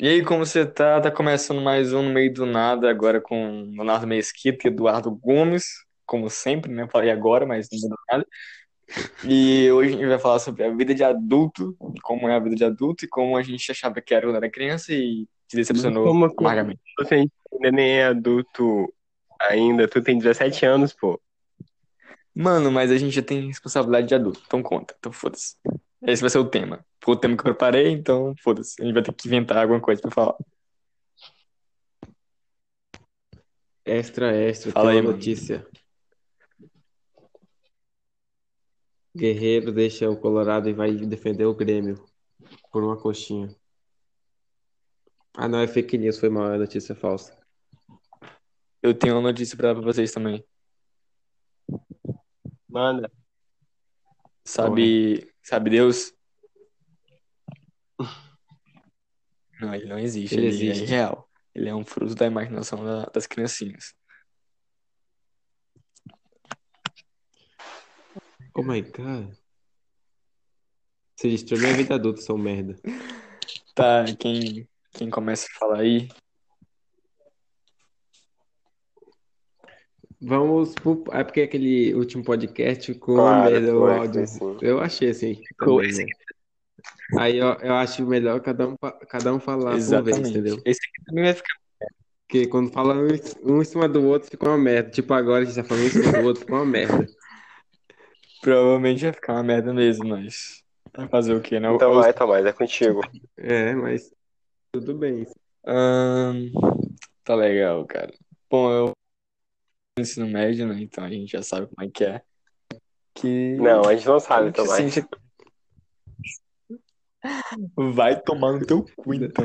E aí, como você tá? Tá começando mais um no meio do nada, agora com Leonardo Mesquita e Eduardo Gomes, como sempre, né? Falei agora, mas não mudou nada. E hoje a gente vai falar sobre a vida de adulto, como é a vida de adulto e como a gente achava que era quando era criança e se decepcionou Como amargamente. Você ainda nem é adulto ainda, tu tem 17 anos, pô. Mano, mas a gente já tem responsabilidade de adulto, então conta, então foda-se. Esse vai ser o tema. Foi o tema que eu preparei, então foda-se. A gente vai ter que inventar alguma coisa pra falar. Extra, extra, Fala tem aí, notícia. Guerreiro deixa o Colorado e vai defender o Grêmio por uma coxinha. Ah, não, é fake news, foi mal, é notícia falsa. Eu tenho uma notícia pra dar pra vocês também. Manda. Sabe, sabe Deus? Não, ele não existe, Ele ele, é existe. irreal. Ele é um fruto da imaginação da- das criancinhas. Oh my god. Você destruiu minha vida adulta, são merda. Tá, quem, quem começa a falar aí? Vamos pro... É porque aquele último podcast ficou uma Claro, merda o áudio. Eu achei assim. Também, né? Aí eu, eu acho melhor cada um, cada um falar por vez, Exatamente. entendeu? Esse aqui também vai ficar. Porque quando fala um, em- um em cima do outro, fica uma merda. Tipo, agora a gente tá falando um em cima do outro, fica uma merda. Provavelmente vai ficar uma merda mesmo, mas. Vai fazer o quê, né? Então Os- vai, Tomás, é contigo. É, mas tudo bem. Tá legal, cara. Bom, eu ensino médio, né? Então a gente já sabe como é que é. Que. Não, a gente não sabe, Tomás. sente- Vai tomar no teu cu, então.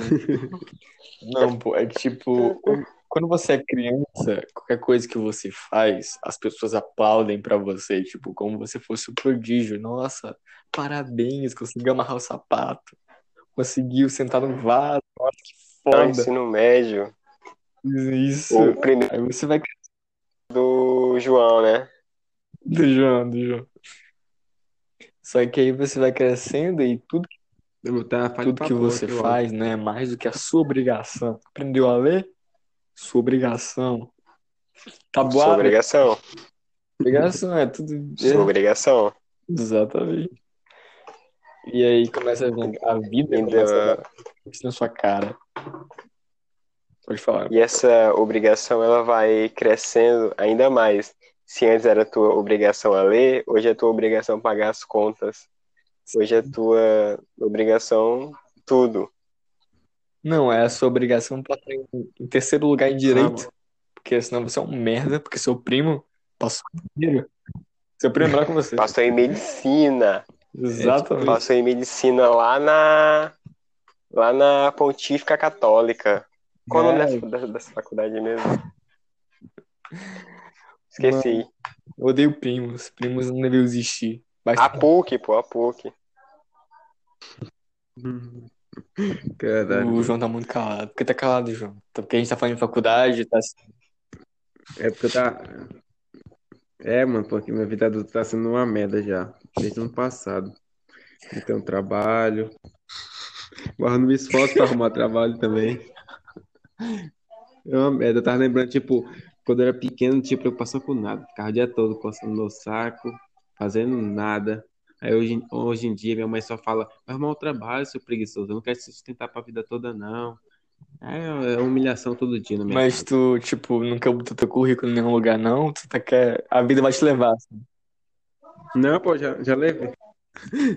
Não, pô, é que tipo, quando você é criança, qualquer coisa que você faz, as pessoas aplaudem pra você, tipo, como você fosse um prodígio. Nossa, parabéns, conseguiu amarrar o sapato, conseguiu sentar no vaso, nossa, que No foda. ensino médio, Isso. o primeiro Aí você vai do João, né? do João, do João. Só que aí você vai crescendo e tudo, falha tudo que você faz, né, é mais do que a sua obrigação. Aprendeu a ler? Sua obrigação. Sua Tabuada? obrigação. Obrigação, é tudo. Sua obrigação. Exatamente. E aí começa a vir a vida começa a na sua cara. Pode falar. E essa obrigação ela vai crescendo ainda mais. Se antes era tua obrigação a ler, hoje é tua obrigação pagar as contas. Hoje é tua obrigação tudo. Não, é a sua obrigação passar em, em terceiro lugar em direito. Porque senão você é um merda, porque seu primo passou primeiro. Seu primo é melhor que você. Passou em medicina. Exatamente. Passou em medicina lá na lá na Pontífica Católica. Qual o nome É. dessa, dessa, faculdade mesmo? Esqueci. Eu odeio primos. Primos não deveriam existir. A PUC, pô, a PUC. Caralho. o João tá muito calado. Por que tá calado, João? Tá- Porque a gente tá falando de faculdade, tá É porque tá. É, mano, porque minha vida adulta tá sendo uma merda já. Desde o ano passado. Não tenho trabalho. Mas eu não me esforço pra arrumar trabalho também. É uma merda. Eu tava lembrando, tipo, quando eu era pequeno, não tinha preocupação com nada. Ficava o dia todo coçando meu saco, fazendo nada. Aí hoje, hoje em dia minha mãe só fala, vai arrumar o trabalho, seu preguiçoso. Eu não quero se sustentar pra vida toda, não. É, é humilhação todo dia na minha Mas casa. tu, tipo, nunca botou teu currículo em nenhum lugar, não? Tu tá quer... A vida vai te levar. assim. Não, pô, já, já levei.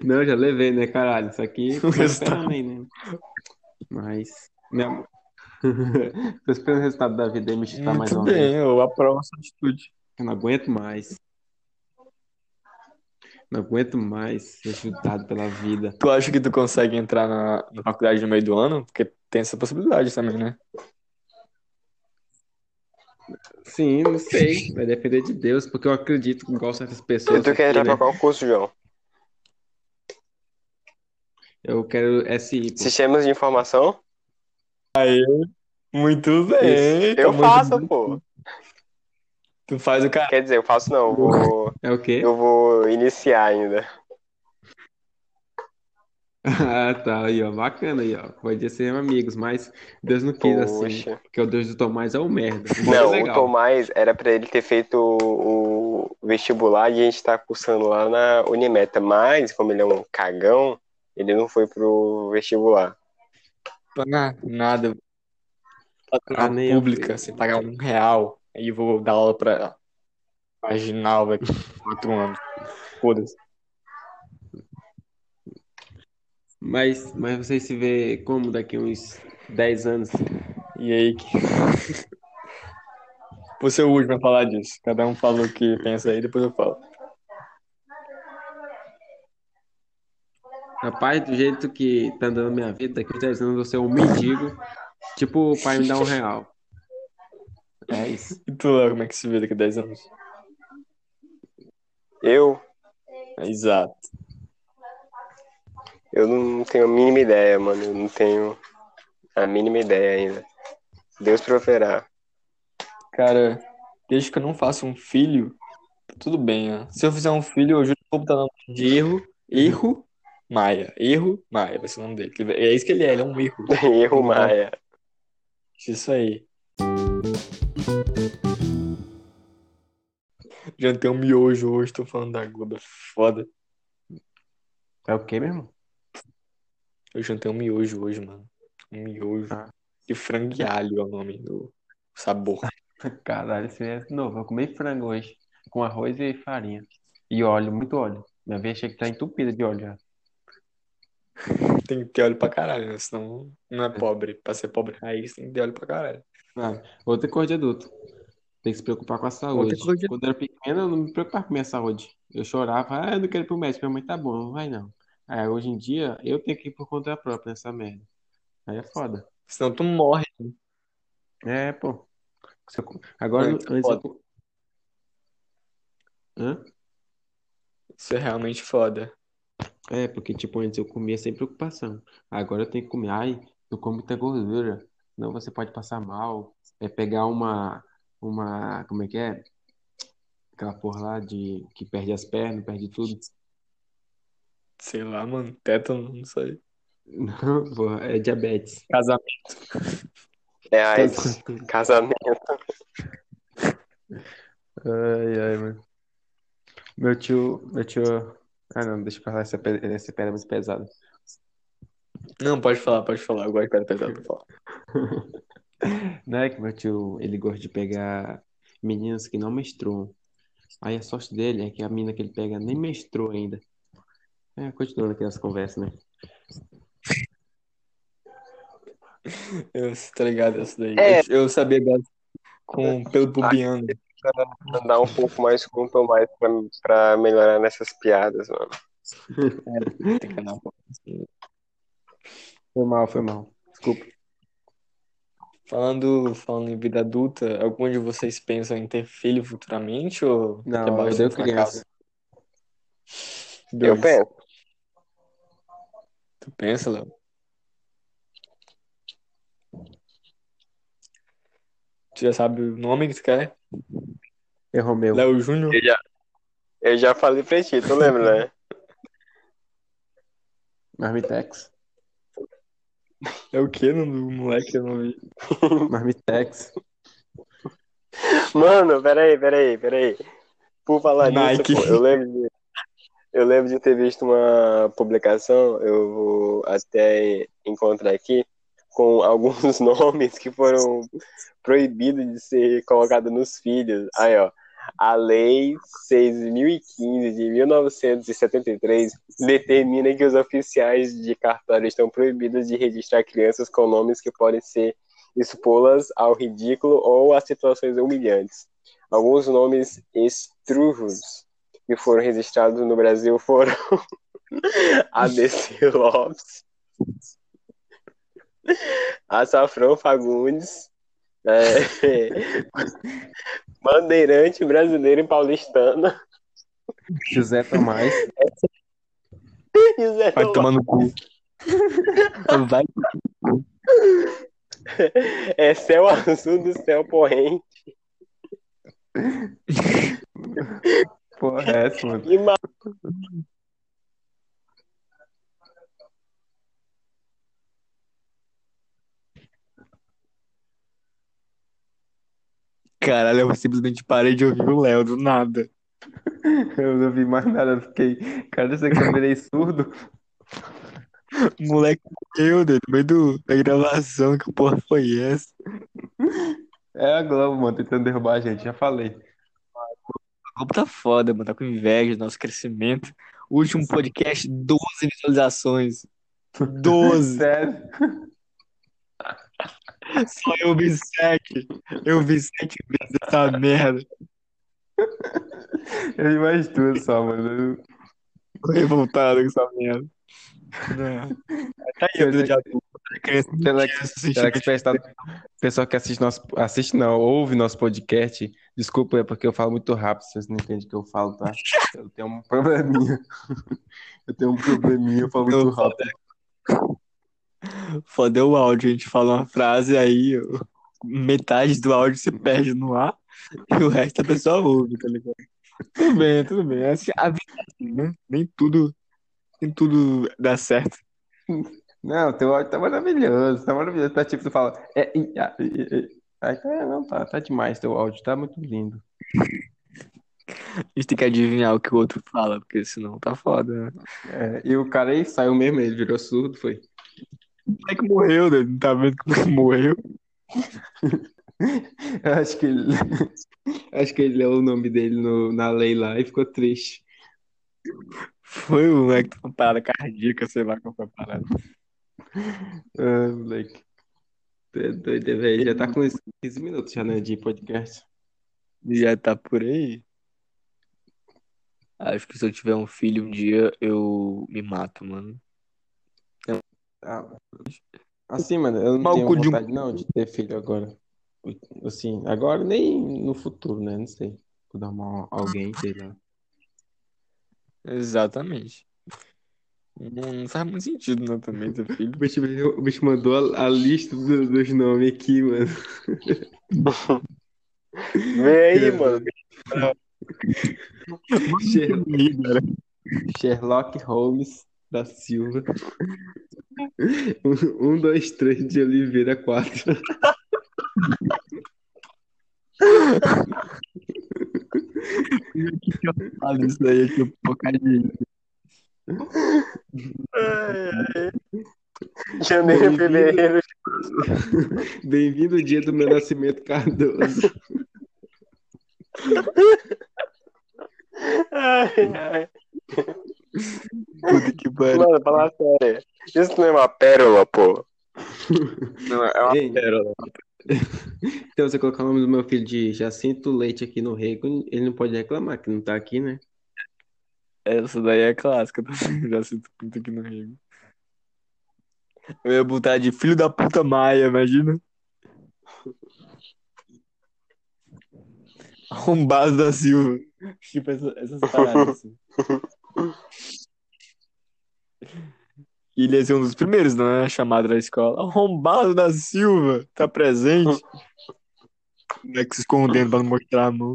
Não, já levei, né, caralho? Isso aqui tô esperando aí, né? Mas. Minha... Tô esperando o resultado da vida aí me chutar mais Muito uma vez. bem, eu aprovo essa atitude. Eu não aguento mais. Não aguento mais ser chutado pela vida. Tu acha que tu consegue entrar na, na faculdade no meio do ano? Porque tem essa possibilidade também, né? Sim, não sei. Vai depender de Deus, porque eu acredito que igual certas pessoas. E tu quer entrar pra né? qual curso, João? Eu quero SI. Sistemas de informação? Muito bem. tá Eu faço, bem. pô. Tu faz o cara. Quer dizer, eu faço não, eu vou, É o quê? eu vou iniciar ainda. Ah, tá, aí, ó, bacana aí, ó. Pode ser amigos, mas Deus não quis assim, Poxa. porque o Deus do Tomás é o merda. O Tomás é Não, o. Tomás era pra ele ter feito o o vestibular e a gente tá cursando lá na Unimeta, mas como ele é um cagão, ele não foi pro vestibular. Ah, nada. Eu pública, fiz. você pagar um real, aí eu vou dar aula pra marginal a quatro anos. Foda-se. Mas, mas vocês se vê como daqui uns 10 anos? E aí que. Você é o último a falar disso. Cada um fala o que pensa aí, depois eu falo. Rapaz, do jeito que tá andando a minha vida, daqui uns 10 anos eu vou ser um mendigo, tipo o pai me dá um real. É isso. E tu, Léo, como é que se vê daqui a 10 anos? Eu, Exato. eu não tenho a mínima ideia, mano. Eu não tenho a mínima ideia ainda. Deus proverá. Cara, desde que eu não faça um filho, tudo bem, né? Se eu fizer um filho, eu juro que vou botar o nome de erro, erro, Maia. Erro, Maia, vai ser o nome dele. É isso que ele é, ele é um erro. Erro Maia. Isso aí. Jantei um miojo hoje, tô falando da é foda. É o quê, meu irmão? Eu jantei um miojo hoje, mano. Um miojo. Ah. De frango e alho é o nome do sabor. Caralho, isso é novo. Eu comi frango hoje, com arroz e farinha. E óleo, muito óleo. Minha vez achei que tá entupida de óleo já. Tem que ter óleo pra caralho, né? Senão não é pobre. Pra ser pobre raiz, tem que ter óleo pra caralho. Ah, outra coisa de adulto. Tem que se preocupar com a saúde. de- Quando eu era pequeno, eu não me preocupava com a minha saúde. Eu chorava, ah, eu não quero ir pro médico. Minha mãe tá bom, não vai não. Aí, hoje em dia, eu tenho que ir por conta própria nessa merda. Aí é foda. Senão tu morre. É, pô. Agora, É, antes eu... Hã? Isso é realmente foda. É, porque, tipo, antes eu comia sem preocupação. Agora eu tenho que comer, ai, não come muita gordura. Senão você pode passar mal. É pegar uma, uma, como é que é? Aquela porra lá de, que perde as pernas, perde tudo. Sei lá, mano. Tétano, não sei. Não, porra, é diabetes. Casamento. É AIDS. Casamento. Ai, ai, mano. Meu tio, meu tio. Ah, não, deixa eu falar essa, essa pedra muito pesada. Não, pode falar, pode falar. Eu gosto de pedra pesada pra falar. Não é que meu tio, ele gosta de pegar meninas que não menstruam. Aí a sorte dele é que a menina que ele pega nem menstruou ainda. É, continuando aqui as conversas, né? Eu tô ligado essa daí. É. Eu, eu sabia dessa com pelo pubiano. Andar um pouco mais com o Tomás pra, pra melhorar nessas piadas, mano. Tem que andar um pouco assim. Foi mal, foi mal. Desculpa. Falando, falando em vida adulta, algum de vocês pensam em ter filho futuramente ou Não, é eu no fracasso? Eu penso. Tu pensa, Léo? Tu já sabe o nome que tu quer? Errou meu. Léo Júnior? Eu já, eu já falei pra ti, tu lembra, né? Marmitex. É o que no do moleque? Eu não vi. Marmitex. Mano, peraí, peraí, peraí. Por falar Nike. nisso, pô, eu lembro de, eu lembro de ter visto uma publicação, eu vou até encontrar aqui, com alguns nomes que foram proibidos de ser colocados nos filhos. Aí, ó. A Lei 6.015 de 1973 determina que os oficiais de cartório estão proibidos de registrar crianças com nomes que podem ser expô-las ao ridículo ou a situações humilhantes. Alguns nomes estrujos que foram registrados no Brasil foram ABC Lopes, Açafrão Fagundes, é, Bandeirante Brasileiro e Paulistano, José Tomás. José Vai Tomás. tomar no cu. Vai. É céu azul do céu porrente. Porra, é essa, mano. E Caralho, eu simplesmente parei de ouvir o Léo do nada. Eu não vi mais nada, eu fiquei. Cara, você que eu virei surdo. Moleque né, no meio do, da gravação. Que porra foi essa? É a Globo, mano, tentando derrubar a gente, já falei. O Globo tá foda, mano. Tá com inveja do nosso crescimento. Último podcast, 12 visualizações. 12. Sério. Só eu vi 7. Eu vi 7 vezes essa merda. Eu vi mais duas só, mano. Tô revoltado com essa merda. Não. Tá aí Será tinha que, que sentimento. presta... pessoal que assiste nosso. Assiste não, ouve nosso podcast. Desculpa, é porque eu falo muito rápido, vocês não entendem o que eu falo, tá? Eu tenho um probleminha. Eu tenho um probleminha, eu falo muito rápido. Foda é o áudio, a gente fala uma frase aí, metade do áudio se perde no ar e o resto a pessoa ouve, tá ligado? Tudo bem, tudo bem. Essa- A vida é assim, né? Nem tudo, nem tudo dá certo. Não, teu áudio tá maravilhoso, tá maravilhoso. Tá tipo, tu fala. É, tá, não, tá, tá demais teu áudio, tá muito lindo. A gente tem que adivinhar o que o outro fala, porque senão tá foda, né? É, e o cara aí saiu mesmo, ele virou surdo, foi. O moleque morreu, né? Não tá vendo que o moleque morreu? Eu acho que ele. Acho que ele leu o nome dele no, na lei lá e ficou triste. Foi o moleque com parada cardíaca, sei lá qual foi a parada. Ah, moleque. Tu é doido, é, velho. Já tá com uns 15 minutos já, né, de podcast. Já tá por aí. Acho que se eu tiver um filho um dia, eu me mato, mano. Ah, assim, mano, eu não Mal tenho cu de um- vontade não de ter filho agora. Assim, agora nem no futuro, né? Não sei. Vou dar uma, alguém, sei lá. Exatamente. Não, não faz muito sentido, não, também, ter filho. O bicho, o bicho mandou a, a lista do- dos nomes aqui, mano. Vem aí, mano. Sherlock Holmes da Silva. Um, dois, três de Oliveira, quatro. Fala isso aí, aqui, um bocadinho. Janeiro, fevereiro. Bem-vindo o dia do meu nascimento, Cardoso. Ai, ai. Pariu. Mano, fala sério. Isso não é uma pérola, pô. Não, é uma Ei, pérola. Então, você colocar o nome do meu filho de Jacinto Leite aqui no rego, ele não pode reclamar que não tá aqui, né? Essa daí é clássica também. Já sinto muito aqui no Rio. Eu ia botar de filho da puta Maia, imagina. Arrombado da Silva. Tipo, essa- essas paradas assim. E ele ia ser um dos primeiros, não é? Chamado da escola. Arrombado da Silva, tá presente. Como é que se escondendo pra não mostrar a mão?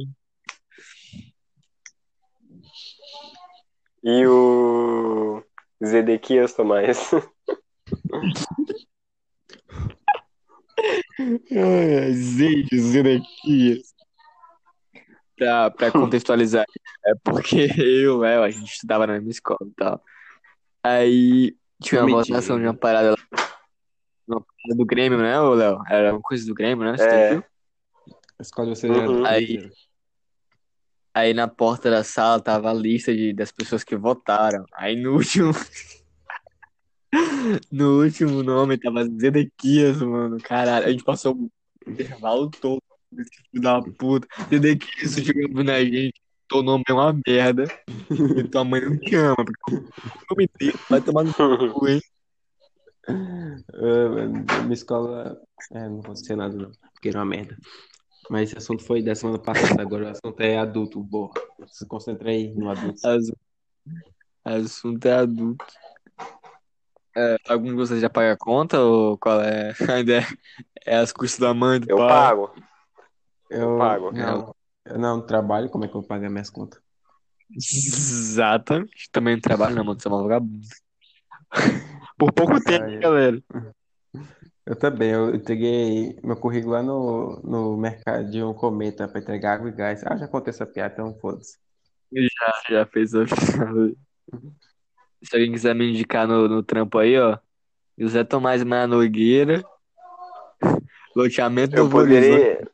E o Zedequias Tomás. Ai, Zeide, Zedequias. Pra, pra contextualizar, é porque eu o Léo, a gente estudava na mesma escola e tal. Aí tinha uma Mentira. votação de uma parada lá. Uma parada do Grêmio, né, ô Léo? Era uma coisa do Grêmio, né? Você É. viu? Escola você Uhum. Aí- Aí na porta da sala tava a lista de, das pessoas que votaram. Aí no último. no último nome tava Zedequias, mano. Caralho, a gente passou o intervalo todo. Esse filho da puta. Zedequias jogando na gente. Teu nome é uma merda. E tua mãe não te ama. Porque o nome dele vai tomar no cu, hein? Mano, minha escola. É, não vou dizer nada, não, porque era uma merda. Mas esse assunto foi da semana passada, agora o assunto é adulto, boa. Se concentra aí no adulto. As- Assunto é adulto. É, algum de vocês já paga a conta ou qual é a ideia? É as custas da mãe do Eu pai? pago. Eu pago. Não, eu não trabalho, como é que eu vou pagar minhas contas? Exatamente. Também não trabalho, não, mano. Você é uma vagabundo. Por pouco tempo, Ai, galera. Eu também, eu entreguei meu currículo lá no, no Mercadinho Cometa pra entregar água e gás. Ah, já contei essa piada, então foda-se. Já, já fez a Se alguém quiser me indicar no, no trampo aí, ó. José Tomás Maia Nogueira. Loteamento Eu do poderia.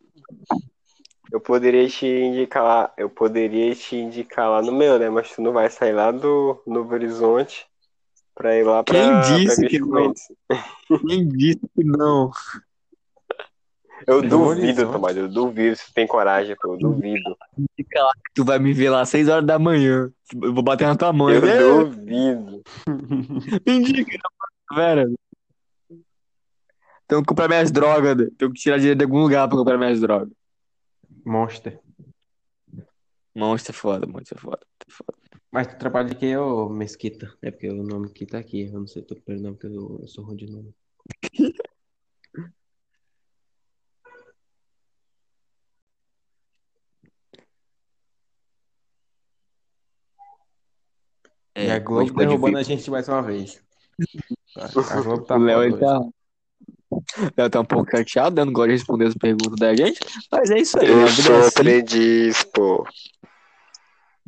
Eu poderia te indicar lá. Eu poderia te indicar lá no meu, né? Mas tu não vai sair lá do Novo Horizonte pra ir lá pra, Quem disse pra que não? Quem disse que não? Eu Novo duvido? Tomás. Eu duvido se tu tem coragem, pô. Eu duvido. Fica lá que tu vai me ver lá às 6 horas da manhã. Eu vou bater na tua mãe. Eu É, duvido. me indica, velho. Tenho que comprar minhas drogas. né? Tenho que tirar dinheiro de algum lugar pra comprar minhas drogas. Monster. Monstro é foda, monstro é foda. é foda. Mas tu trabalha de quem, ô Mesquita? É porque o nome aqui tá aqui. Eu não sei teu pronome, porque eu, eu sou ruim de nome. É, e a Globo pode derrubando a gente mais uma vez. A Globo tá O Léo, ele tá. Léo tá um pouco chateado, né? Não gosta de responder as perguntas da gente. Mas é isso aí, Eu vida é sou assim. aprendiz, pô.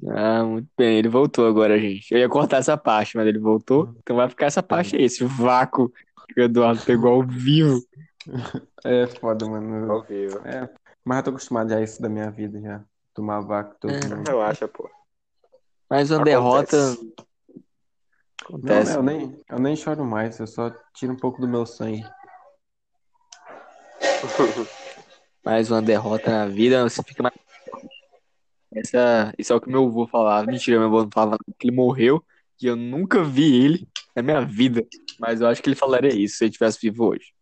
Ah, muito bem. Ele voltou agora, gente. Eu ia cortar essa parte, mas ele voltou. Então vai ficar essa parte aí, esse vácuo que o Eduardo pegou ao vivo. É foda, mano. Ao vivo. É, mas eu tô acostumado já a isso da minha vida já. Tomar vácuo todo É. mundo. Relaxa, pô. Mais uma Acontece. derrota. Não, Acontece. né, eu nem, eu nem choro mais, eu só tiro um pouco do meu sangue. Mais uma derrota na vida. Você fica mais. Essa, isso é o que meu avô falava. Mentira, meu avô não falava que ele morreu. E eu nunca vi ele na minha vida. Mas eu acho que ele falaria isso se ele estivesse vivo hoje.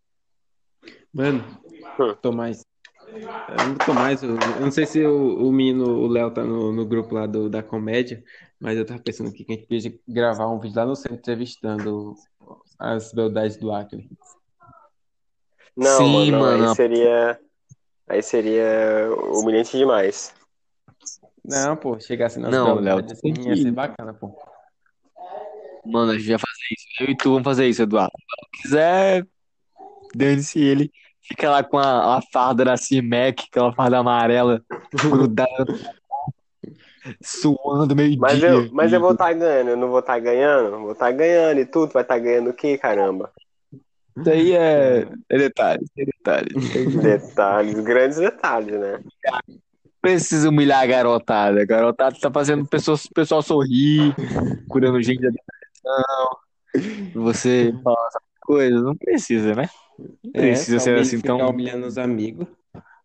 Mano, tô mais. Eu não tô mais. Eu, eu não sei se o, o menino, o Léo, tá no, no grupo lá do, da comédia, mas eu tava pensando aqui que a gente podia gravar um vídeo lá no centro entrevistando as beldades do Acre. Não, Sim, mano, mano. aí seria. Aí seria humilhante demais. Não, pô, chegar assim nas Não, Léo, assim, ia ser bacana, pô. Mano, a gente vai fazer isso. Eu e tu vamos fazer isso, Eduardo. Se quiser, dane-se ele. Fica lá com a, a farda da C-Mac, aquela farda amarela, grudada, suando meio-dia. Mas eu, mas eu vou estar ganhando, eu não vou estar ganhando? Vou estar ganhando e tudo, vai estar ganhando o quê, caramba? Isso aí é, é detalhe, é detalhe. Detalhes, grandes detalhes, né? Precisa humilhar a garotada. A garotada tá fazendo o pessoal, pessoal sorrir, curando gente da depressão. Você falar essas coisas, não precisa, né? Não É, precisa só ser assim tão. humilhando os amigos.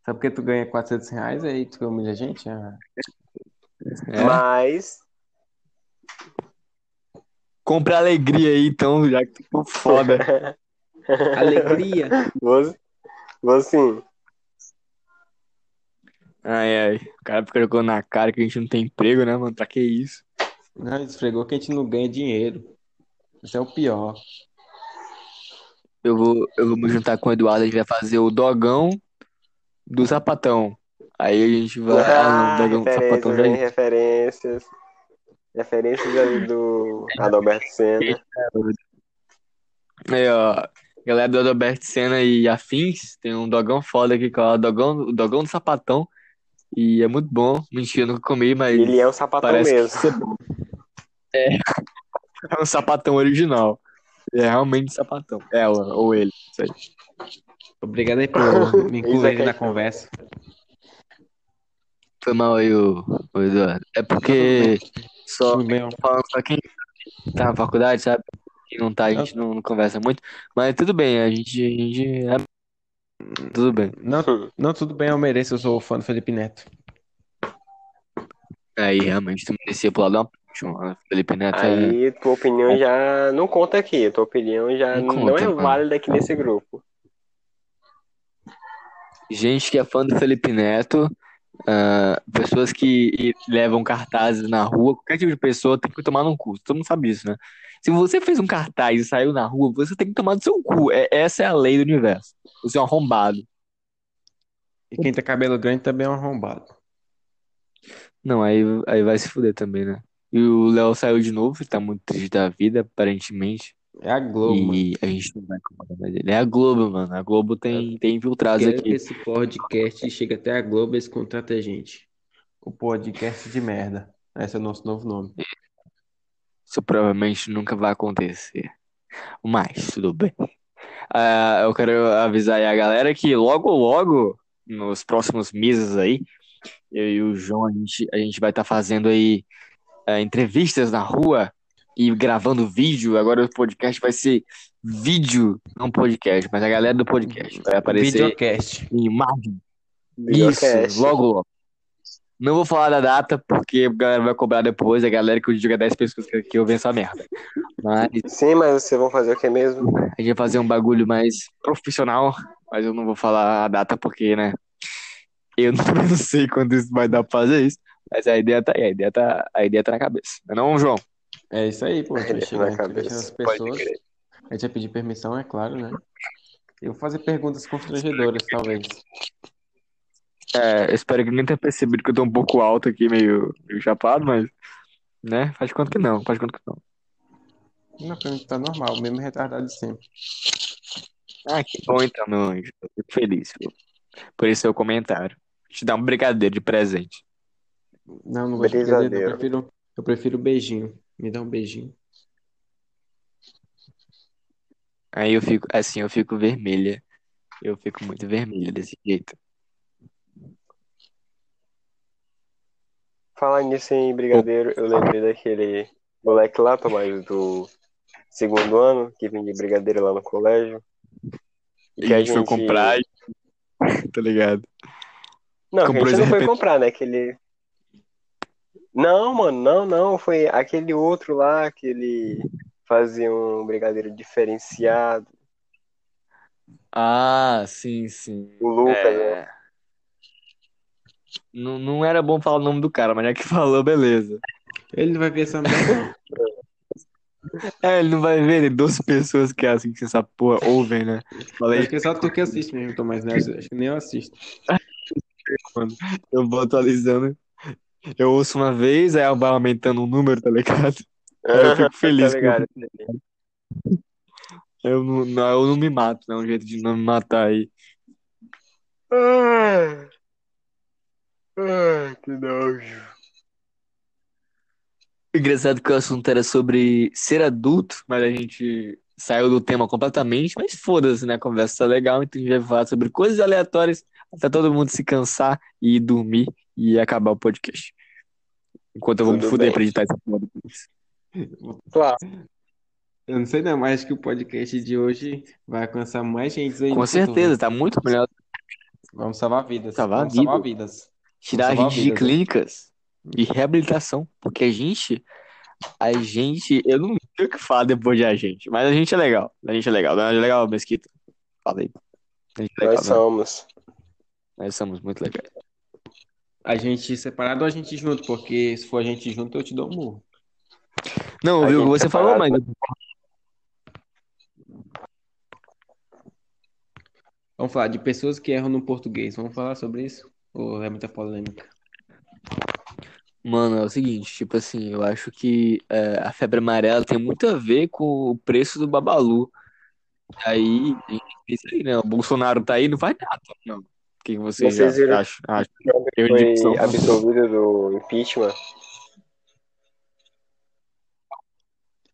Só porque tu ganha 400 reais, aí tu humilha a gente? Ah. É. Mas. Compre alegria aí, então, já que ficou foda. Alegria! Vou, vou assim. Ai, ai. O cara fica jogando na cara que a gente não tem emprego, né, mano? Pra que isso? Não, esfregou que a gente não ganha dinheiro. Isso é o pior. Eu vou, eu vou me juntar com o Eduardo, a gente vai fazer o dogão do sapatão. Aí a gente vai. Ah, Ah, não, dogão do sapatão referências, já? Referências. Referências ali do Adalberto Senna. Aí, ó. Galera do Adalberto Senna e afins, tem um dogão foda aqui, que é o dogão, o dogão do sapatão. E é muito bom. Mentira, eu nunca comi, mas Ele é um sapatão parece mesmo. bom. É. É um sapatão original. É realmente sapatão. Ela, ou ele. Obrigado aí por me é incluir na conversa. Foi mal aí, o, o Eduardo. É porque só falando só quem tá na faculdade, sabe? Não tá, a gente não, não conversa muito. Mas tudo bem, a gente, a gente é... Tudo bem. Não, não, tudo bem, eu mereço. Eu sou fã do Felipe Neto. Aí realmente tu merecia pular de uma ponte, mano. Felipe Neto é... Aí tua opinião já não conta aqui. Tua opinião já Não não, conta, é mano. válida aqui nesse grupo. Gente que é fã do Felipe Neto, ah, pessoas que levam cartazes na rua, qualquer tipo de pessoa tem que tomar no cu. Todo mundo sabe disso, né? Se você fez um cartaz e saiu na rua, você tem que tomar no seu cu. É, essa é a lei do universo. Você é um arrombado. E quem tem cabelo grande também é um arrombado. Não, aí, aí vai se fuder também, né? E o Léo saiu de novo, tá muito triste da vida, aparentemente. É a Globo, mano. E a gente não vai incomodar mais ele. É a Globo, mano. A Globo tem, tem infiltrados Quero que aqui. esse podcast chegue até a Globo e eles contratem a gente. O podcast de merda. Esse é o nosso novo nome. Isso provavelmente nunca vai acontecer. Mas, tudo bem. Ah, eu quero avisar aí a galera que logo, logo, nos próximos meses aí, eu e o João, a gente, a gente vai estar fazendo aí ah, entrevistas na rua e gravando vídeo. Agora o podcast vai ser vídeo, não podcast, mas a galera do podcast vai aparecer Videocast. em imagem. Videocast. Isso, logo, logo. Não vou falar da data, porque a galera vai cobrar depois, a galera que eu digo 10 pessoas que eu venço a merda. Mas Sim, mas vocês vão fazer o que mesmo? a gente vai fazer um bagulho mais profissional, mas eu não vou falar a data porque, né? Eu não, sei quando isso vai dar pra fazer isso, mas a ideia tá aí, a ideia tá, a ideia tá na cabeça. Não, é não, João? É isso aí, pô. A gente vai Ele chegar na cabeça. pessoas. A gente vai pedir permissão, é claro, né? Eu vou fazer perguntas constrangedoras, talvez. É, eu espero que ninguém tenha percebido que eu tô um pouco alto aqui, meio, meio chapado, mas, né? Faz de conta que não, faz de conta que não. Não, pra mim tá normal, mesmo retardado de sempre. Ah, que bom então, meu anjo. Eu fico feliz viu? por esse seu comentário. Te dar um brigadeiro de presente. Não, não gosto de brigadeiro, não. Eu prefiro, eu prefiro beijinho. Me dá um beijinho. Aí eu fico, assim, eu fico vermelha. Eu fico muito vermelha desse jeito. Falar nisso em brigadeiro, eu lembrei daquele moleque lá, Tomás, do segundo ano, que vendia brigadeiro lá no colégio. E E que a gente foi comprar e... Tá ligado? Não, que a comprou gente não foi comprar, né? Aquele. Não, mano, não, não. Foi aquele outro lá que ele fazia um brigadeiro diferenciado. Ah, sim, sim. O Lucas, né? É... Não, não era bom falar o nome do cara, mas já que falou, beleza. Ele não vai ver essa merda. É, ele não vai ver, tem 12 pessoas que assistem essa porra, ouvem, né? Falei, Acho que é só tu que assiste mesmo, Tomás, né? Acho que nem eu assisto. eu vou atualizando. Eu ouço uma vez, aí vai aumentando o número, tá ligado? Aí eu fico feliz. Tá que eu- ligado? Eu não, não, eu não me mato, né? Um jeito de não me matar aí. Ai, que nojo. Engraçado que o assunto era sobre ser adulto, mas a gente saiu do tema completamente, mas foda-se, né? A conversa tá legal, então a gente vai falar sobre coisas aleatórias até todo mundo se cansar e ir dormir e acabar o podcast. Enquanto eu vou me Tudo fuder bem. pra editar esse podcast. Claro. Eu não sei não, mas acho que o podcast de hoje vai alcançar mais gente aí Com futuro. certeza, tá muito melhor Vamos salvar vidas. Salvar Vamos vidas. salvar vidas. Tirar a salvar gente de vidas, clínicas e reabilitação, porque a gente, a gente, eu não sei o que falar depois de a gente, mas a gente é legal, a gente é legal, não é legal, Mesquita? Falei. A gente é legal, Nós né? somos. Nós somos muito legais. A gente separado ou a gente junto? Porque se for a gente junto, eu te dou um murro. Não, A viu o que gente você falou, mas separado. Vamos falar de pessoas que erram no português. Vamos falar sobre isso? Ou é muita polêmica? Mano, é o seguinte, tipo assim, eu acho que é, a febre amarela tem muito a ver com o preço do Babalu. Aí, é isso aí, né? O Bolsonaro tá aí, não faz nada, não. O que que você Vocês já viram- acha? acha? Trump Eu foi que são- absolvido do impeachment.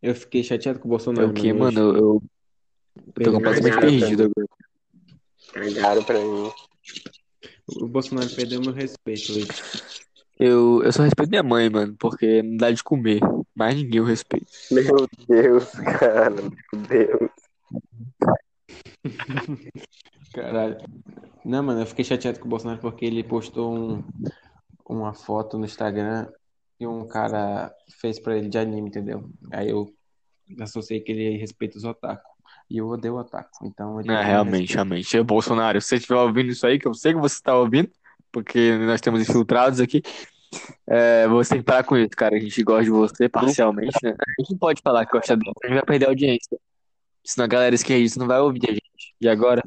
Eu fiquei chateado com o É Bolsonaro. o quê, mano? Eu, eu tô completamente perdido agora. Cagaram pra mim. O Bolsonaro perdeu meu respeito hoje. Eu, eu só respeito minha mãe, mano, porque não dá de comer. Mais ninguém eu respeito. Meu Deus, cara. Meu Deus. Caralho. Não, mano, eu fiquei chateado com o Bolsonaro porque ele postou um, uma foto no Instagram e um cara fez pra ele de anime, entendeu? Aí eu associei que ele respeita os otaku. E eu odeio otaku. Então ele Não, realmente, realmente. É Bolsonaro, se você estiver ouvindo isso aí, que eu sei que você está ouvindo, porque nós temos infiltrados aqui, é, você tem que parar com isso, cara. A gente gosta de você parcialmente, né? A gente não pode falar que gosta dele, a gente vai perder a audiência. Senão a galera esquerdista não vai ouvir a gente. E agora?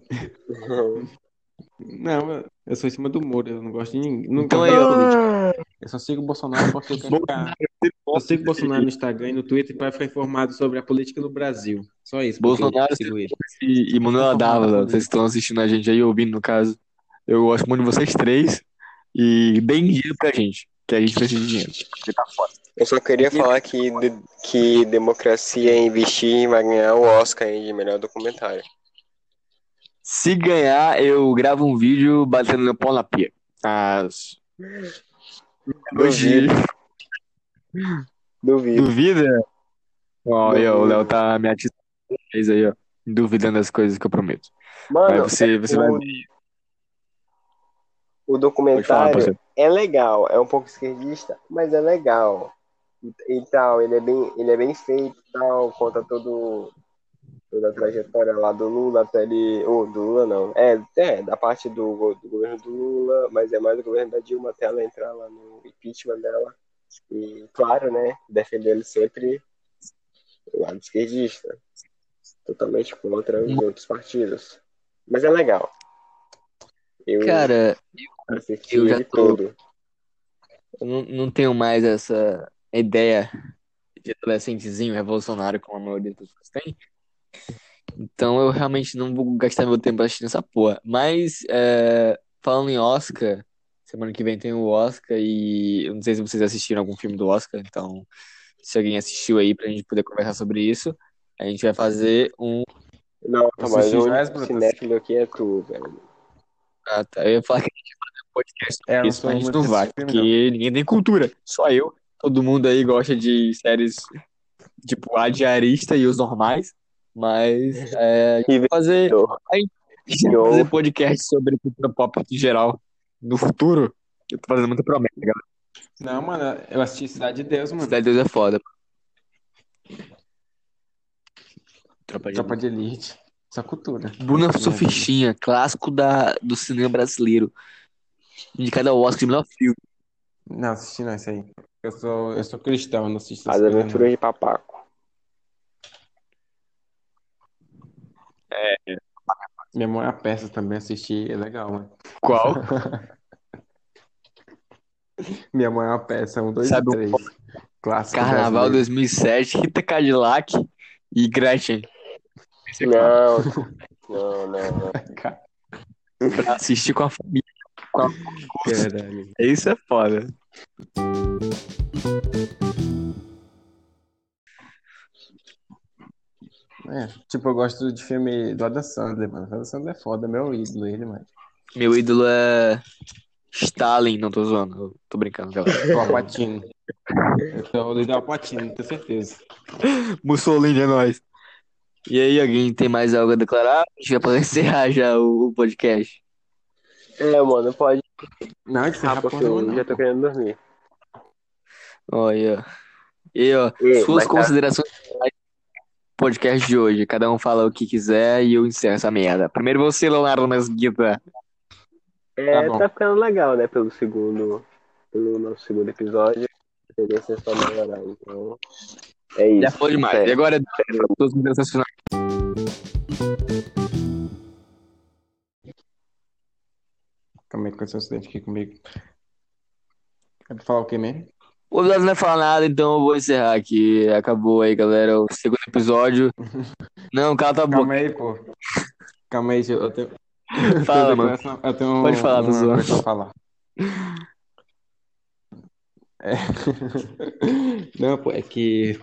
Não, eu sou em cima do muro, eu não gosto de ninguém. Não Então ó. política. Eu só sigo o Bolsonaro porque eu quero ficar. Eu sigo o Bolsonaro no Instagram e no Twitter para ficar informado sobre a política no Brasil. Só isso. Bolsonaro ele. e, e Manuela Dávila, vocês estão assistindo a gente aí, ouvindo no caso. Eu gosto muito de vocês três. E deem dinheiro pra gente, que a gente precisa de dinheiro. Tá. Eu só queria falar que, de- que Democracia em Investir vai ganhar o Oscar aí de melhor documentário. Se ganhar, eu gravo um vídeo batendo meu pau na pia. Às... Hoje. Duvido. Duvida? Ó, aí, ó, o Léo tá me atiçando aí, ó. Duvidando das coisas que eu prometo. Mas Mano, você, você vai o, ver. o Pode falar, documentário parceiro. é legal, é um pouco esquerdista, mas é legal. E, e tal, ele é bem, ele é bem feito tal, conta todo, toda a trajetória lá do Lula até ele. Ou do Lula não. É, é, da parte do, do governo do Lula, mas é mais do governo da Dilma até ela entrar lá no impeachment dela. E, claro, né, defendendo sempre o lado esquerdista. Totalmente contra os outros partidos. Mas é legal. Eu Cara, assisti eu já tô- todo. eu não, não tenho mais essa ideia de adolescentezinho revolucionário como a maioria das pessoas tem. Então eu realmente não vou gastar meu tempo assistindo essa porra. Mas, é, falando em Oscar, semana que vem tem o Oscar e eu não sei se vocês assistiram algum filme do Oscar, então se alguém assistiu aí pra gente poder conversar sobre isso, a gente vai fazer um. Não, Eu mas brutas. cinéfilo aqui é tu, velho. Ah, tá. Eu ia falar que a gente ia fazer um podcast sobre É, eu não isso, mas a gente não vai, filme, porque ninguém tem cultura. Só eu. Todo mundo aí gosta de séries tipo a diarista e os normais. Mas é, a gente vai fazer, Eu- a gente vai Eu- fazer podcast sobre cultura pop em geral no futuro. Eu tô fazendo muita promessa, galera. Não, mano, eu assisti Cidade de Deus, mano. Cidade de Deus é foda. Tropa de Tropa de Elite. Essa cultura. Bruna Surfistinha, clássico da, do cinema brasileiro. Indicado ao Oscar de melhor filme. Não, assisti não, isso aí. Eu sou, eu sou cristão, eu não assisto As aventuras de Papaco. é a peça também assisti, é legal, mano. Qual? Minha mãe é uma peça, um, dois Sabe e um três. Clássico Carnaval brasileiro. 2007, Rita Cadillac e Gretchen. Esse é Não, não, não, não. pra assistir com a família. Com a- Caralho. Isso é foda. É, tipo, eu gosto de filme do Adam Sandler, mano. O Adam Sandler é foda, meu ídolo ele, mano. Meu ídolo é Stalin, não tô zoando, eu tô brincando. O Alpatino. Eu sou o líder Alpatino, tenho certeza. Mussolini é nóis. E aí, alguém tem mais algo a declarar? A gente vai poder encerrar já o, o podcast. É, mano, pode Não, é Ah, porque eu já tô querendo dormir. Olha. E aí, ó, E, suas mas tá- considerações finais podcast de hoje. Cada um fala o que quiser e eu encerro essa merda. Primeiro você, Leonardo Mesguita. É, Tá tá ficando legal, né? Pelo segundo, pelo nosso segundo episódio. A tendência é só melhorar, então. É isso. Já foi demais. É. E agora, suas considerações finais. Calma aí, aconteceu um acidente aqui comigo. É pra falar o quê mesmo? O Leonardo não vai falar nada, então eu vou encerrar aqui. Acabou aí, galera. O segundo episódio. Não, cala tua boca. Calma aí, pô. Calma aí, eu tenho. Fala, mano. Eu tenho Pode falar, zoando. coisa pra falar. É. Não, pô, é que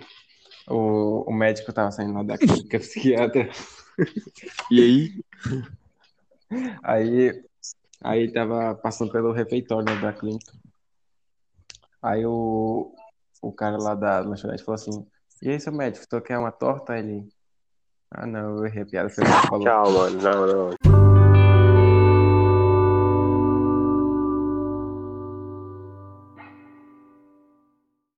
o, o médico tava saindo lá da clínica psiquiatra. E aí? Aí, aí tava passando pelo refeitório né, da clínica. Aí o, o cara lá da lanchonete falou assim: E aí, seu médico, tu quer uma torta? Ele. Ah, não, eu errei a piada que você falou. Mano. Não, não.